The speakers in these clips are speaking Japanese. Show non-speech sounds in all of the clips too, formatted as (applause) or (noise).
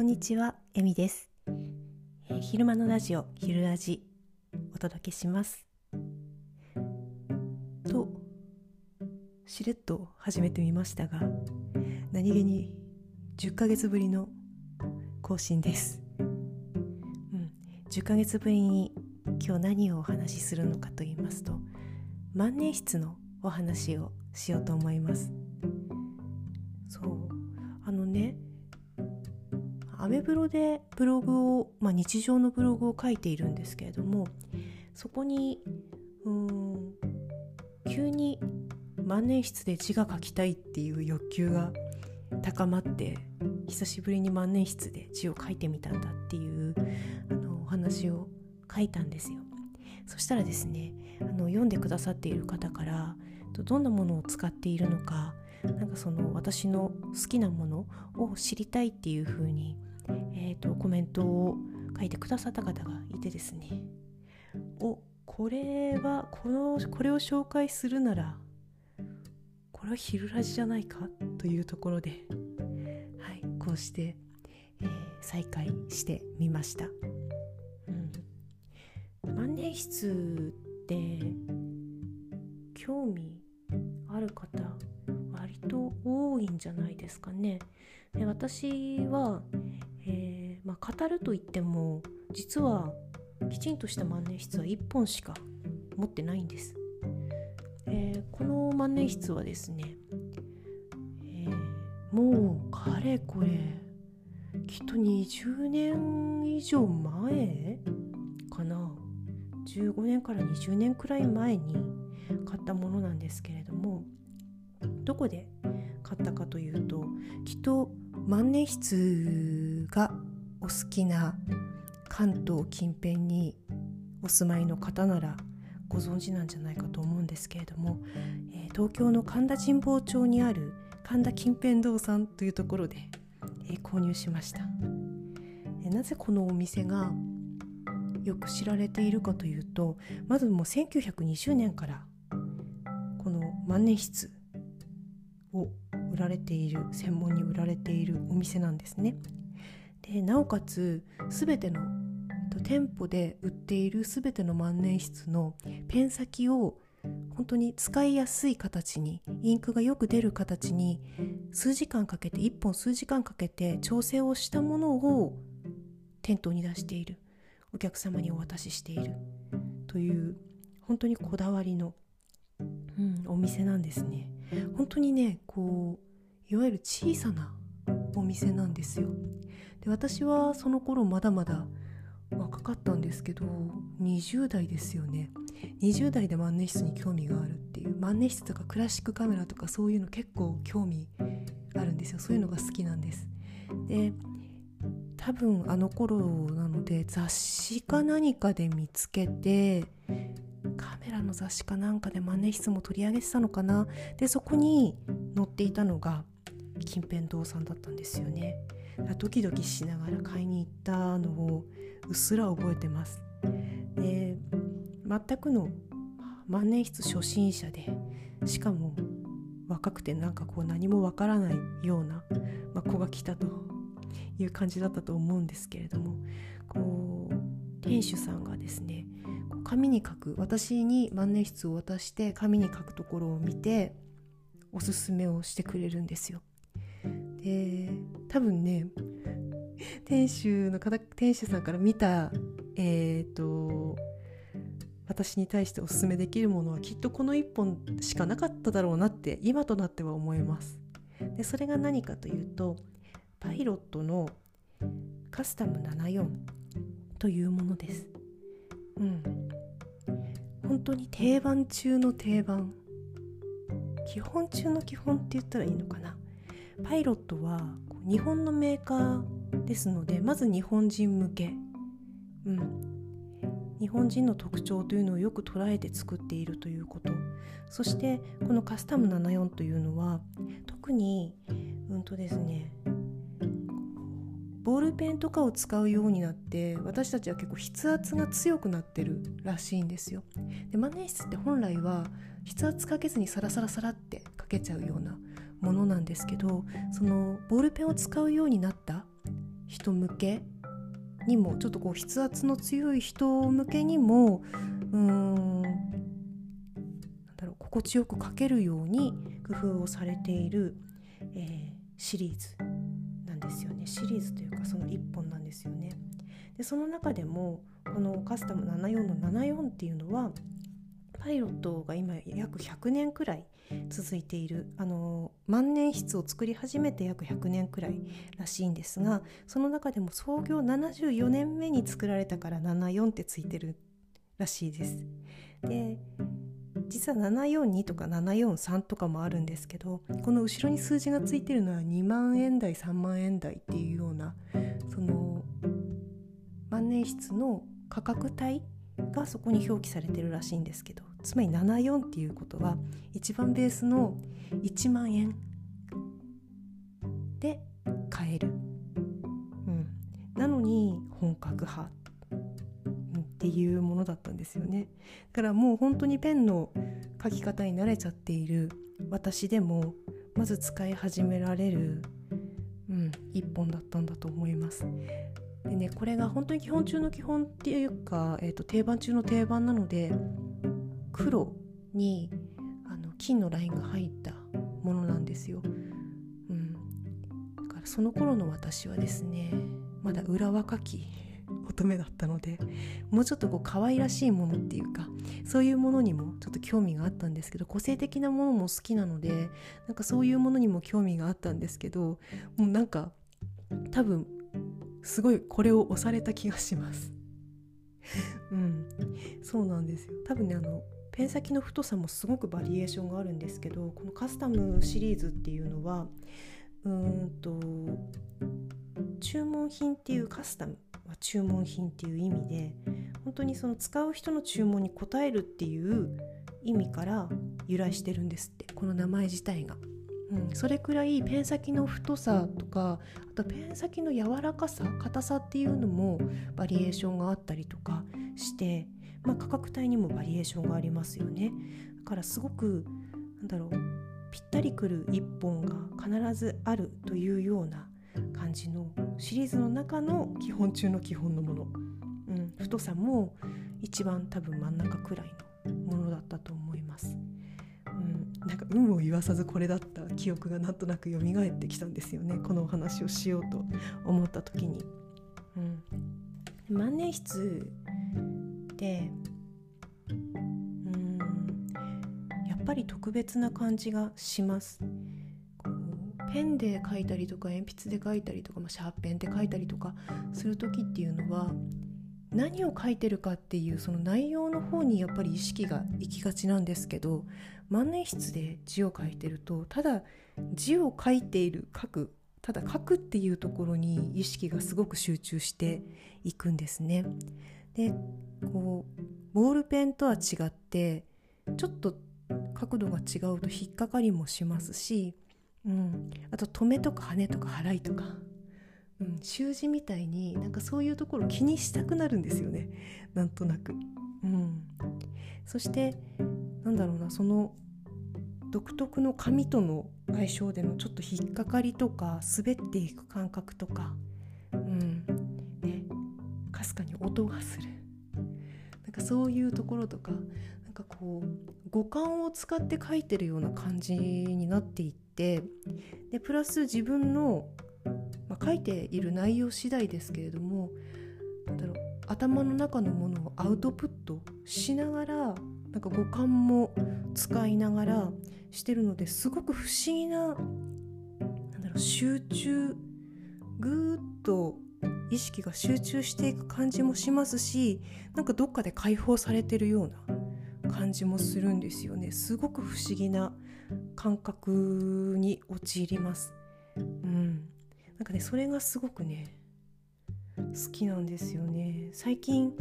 こんにちは、えみです、えー昼間のラジオ、昼ラジ、お届けします。と、しれっと始めてみましたが、何気に10ヶ月ぶりの更新です。うん、10ヶ月ぶりに今日何をお話しするのかと言いますと、万年筆のお話をしようと思います。そう、メブロでブログを、まあ、日常のブログを書いているんですけれどもそこにうーん急に万年筆で字が書きたいっていう欲求が高まって久しぶりに万年筆で字を書いてみたんだっていうあのお話を書いたんですよ。そしたらですねあの読んでくださっている方からどんなものを使っているのかなんかその私の好きなものを知りたいっていう風に、とコメントを書いてくださった方がいてですね。おこれはこのこれを紹介するならこれは昼ラジじゃないか？というところで、はい、こうして、えー再開してみました、うん、万年筆って興味ある方割と多いんじゃないですかね。で私はまあ、語るといっても実はきちんとした万年筆は1本しか持ってないんです、えーこの万年筆はですね、えーもうかれこれきっと20年以上前かな。15年から20年くらい前に買ったものなんですけれどもどこで買ったかというときっと万年筆が好きな関東近辺にお住まいの方ならご存知なんじゃないかと思うんですけれども、えー東京の神田神保町にある神田近辺堂さんというところで、えー購入しました、えーなぜこのお店がよく知られているかというとまずもう1920年からこの万年筆を売られている専門に売られているお店なんですね。でなおかつ全てのと店舗で売っている全ての万年筆のペン先を本当に使いやすい形にインクがよく出る形に数時間かけて1本数時間かけて調整をしたものを店頭に出しているお客様にお渡ししているという本当にこだわりの、うん、お店なんですね。本当にねこういわゆる小さなお店なんですよ。で私はその頃まだまだ若かったんですけど20代ですよね。20代で万年筆に興味があるっていう万年筆とかクラシックカメラとかそういうの結構興味あるんですよ。そういうのが好きなんです。で多分あの頃なので雑誌か何かで見つけてカメラの雑誌かなんかで万年筆も取り上げてたのかな。でそこに載っていたのが近辺堂さんだったんですよねドキドキしながら買いに行ったのをうっすら覚えてますで全くの万年筆初心者でしかも若くてなんかこう何もわからないような、まあ、子が来たという感じだったと思うんですけれどもこう店主さんがですね紙に書く私に万年筆を渡して紙に書くところを見ておすすめをしてくれるんですよ。で多分ね (laughs) 店主の方店主さんから見たえっ、と私に対しておすすめできるものはきっとこの1本しかなかっただろうなって今となっては思います。でそれが何かというとパイロットのカスタム74というものです。うん。本当に定番中の定番。基本中の基本って言ったらいいのかな？パイロットはこう日本のメーカーですので、まず日本人向け。うん。日本人の特徴というのをよく捉えて作っているということ。そしてこのカスタム74というのは特にうんとですねボールペンとかを使うようになって私たちは結構筆圧が強くなってるらしいんですよで万年筆って本来は筆圧かけずにサラサラサラってかけちゃうようなものなんですけどそのボールペンを使うようになった人向けにもちょっとこう筆圧の強い人向けにもうーんなんだろう心地よく書けるように工夫をされている、えー、シリーズなんですよねシリーズというかその1本なんですよね。でその中でもこのカスタム74の74っていうのはパイロットが今約100年くらい続いているあの万年筆を作り始めて約100年くらいらしいんですがその中でも創業74年目に作られたから74ってついてるらしいです。で実は742とか743とかもあるんですけどこの後ろに数字がついてるのは2万円台3万円台っていうようなその万年筆の価格帯がそこに表記されてるらしいんですけどつまり74っていうことは一番ベースの1万円で買える、うん、なのに本格派っていうものだったんですよね。だからもう本当にペンの書き方に慣れちゃっている私でもまず使い始められる、うん、一本だったんだと思います。でねこれが本当に基本中の基本っていうか、えーと、定番中の定番なので黒にあの金のラインが入ったものなんですよ。うん、だからその頃の私はですねまだ裏若き乙女だったのでもうちょっとこう可愛らしいものっていうかそういうものにもちょっと興味があったんですけど個性的なものも好きなのでなんかそういうものにも興味があったんですけどもうなんか多分すごいこれを押された気がします。うん。そうなんですよ。多分ねあのペン先の太さもすごくバリエーションがあるんですけどこのカスタムシリーズっていうのはうんと注文品っていうカスタムは注文品っていう意味で本当にその使う人の注文に応えるっていう意味から由来してるんですってこの名前自体が。うん、それくらいペン先の太さとかあとペン先の柔らかさ硬さっていうのもバリエーションがあったりとかして、まあ、価格帯にもバリエーションがありますよねだからすごくなんだろうぴったりくる一本が必ずあるというような感じのシリーズの中の基本中の基本のもの、うん、太さも一番多分真ん中くらいのものだったと思います。うんなんか有無を言わさずこれだった記憶がなんとなく蘇ってきたんですよねこのお話をしようと思った時に。うん、万年筆てうんやっぱり特別な感じがします。こうペンで書いたりとか鉛筆で書いたりとか、まあ、シャーペンで書いたりとかする時っていうのは何を書いてるかっていうその内容の方にやっぱり意識がいきがちなんですけど万年筆で字を書いてるとただ字を書いている書くただ書くっていうところに意識がすごく集中していくんですね。でこうボールペンとは違ってちょっと角度が違うと引っかかりもしますし、うん、あと止めとか羽とか払いとか。うん、習字みたいになんかそういうところ気にしたくなるんですよね。なんとなく。うん、そしてなんだろうなその独特の紙との相性でのちょっと引っかかりとか滑っていく感覚とか、うん、すかに音がする。なんかそういうところとかなんかこう五感を使って書いてるような感じになっていってでプラス自分のまあ、書いている内容次第ですけれどもなんだろう頭の中のものをアウトプットしながらなんか五感も使いながらしてるのですごく不思議ななんだろう集中ぐーっと意識が集中していく感じもしますしなんかどっかで解放されてるような感じもするんですよね。すごく不思議な感覚に陥ります。うん、なんかねそれがすごくね好きなんですよね。最近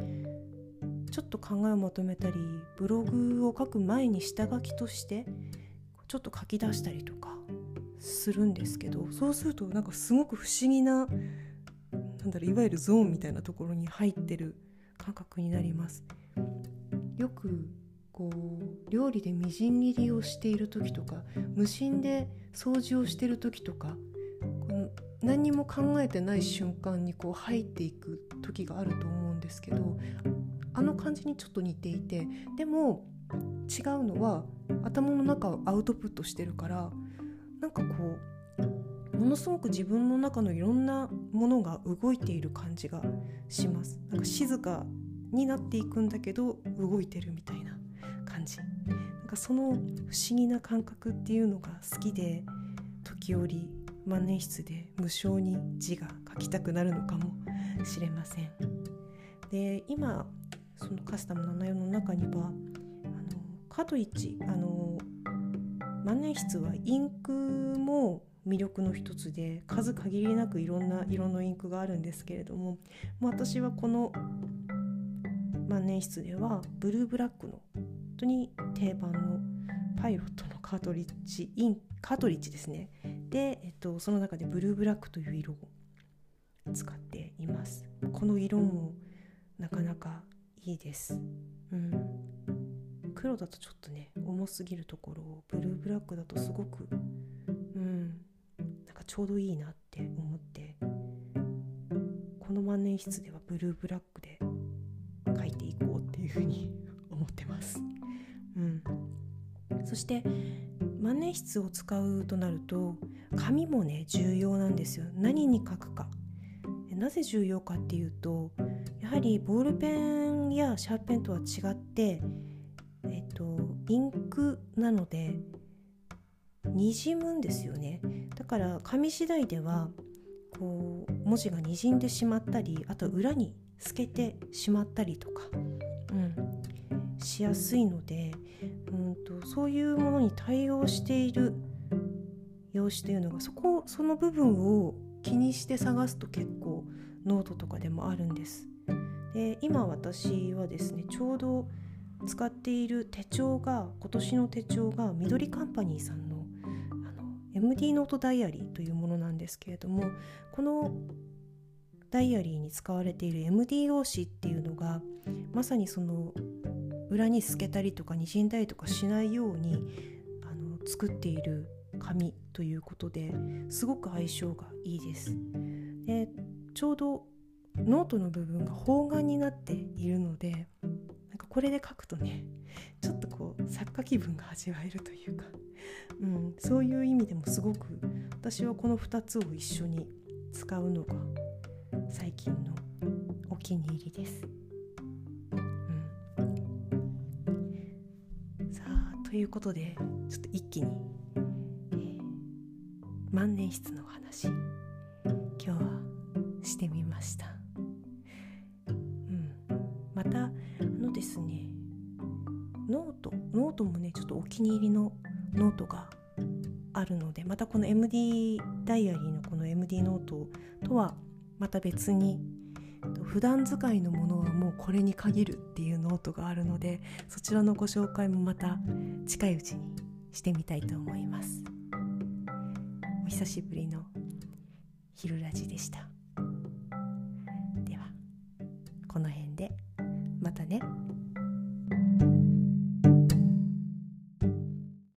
ちょっと考えをまとめたりブログを書く前に下書きとしてちょっと書き出したりとかするんですけどそうするとなんかすごく不思議ななんだろういわゆるゾーンみたいなところに入ってる感覚になります。よくこう料理でみじん切りをしている時とか無心で掃除をしてる時とか何にも考えてない瞬間にこう入っていく時があると思うんですけどあの感じにちょっと似ていてでも違うのは頭の中をアウトプットしてるからなんかこうのすごく自分の中のいろんなものが動いている感じがします。なんか静かになっていくんだけど動いてるみたいな感じ。なんかその不思議な感覚っていうのが好きで時折万年筆で無性に字が書きたくなるのかもしれません。で今そのカスタム74の中にはあのカトリッジあの万年筆はインクも魅力の一つで数限りなくいろんな色のインクがあるんですけれども私はこの万年筆ではブルーブラックの本当に定番のパイロットのカートリッジインカートリッジですね。で、えっと、その中でブルーブラックという色を使っています。この色もなかなかいいです。うん。黒だとちょっとね重すぎるところをブルーブラックだとすごくうん。ちょうどいいなって思ってこの万年筆ではブルーブラックで書いていこうっていうふうに (laughs) 思ってます。うん。そして万年筆を使うとなると紙もね重要なんですよ。何に書くか。なぜ重要かっていうとやはりボールペンやシャーペンとは違ってえっとインクなのでにじむんですよねだから紙次第ではこう文字がにじんでしまったりあと裏に透けてしまったりとか、うん、しやすいのでうんとそういうものに対応している用紙というのがそこその部分を気にして探すと結構ノートとかでもあるんです。で今私はですねちょうど使っている手帳が今年の手帳がミドリカンパニーさん MD ノートダイアリーというものなんですけれどもこのダイアリーに使われている MD 用紙っていうのがまさにその裏に透けたりとかにじんだりとかしないようにあの作っている紙ということですごく相性がいいです。でちょうどノートの部分が方眼になっているのでなんかこれで書くとねちょっとこう作家気分が味わえるというか、うん、そういう意味でもすごく私はこの2つを一緒に使うのが最近のお気に入りです。うん、さあということでちょっと一気に、えー、万年筆の話今日はしてみました。うん、またあのですねノートノートもねちょっとお気に入りのノートがあるのでまたこの MD ダイアリーのこの MD ノートとはまた別に普段使いのものはもうこれに限るっていうノートがあるのでそちらのご紹介もまた近いうちにしてみたいと思いますお久しぶりの昼ラジでしたではこの辺でまたね。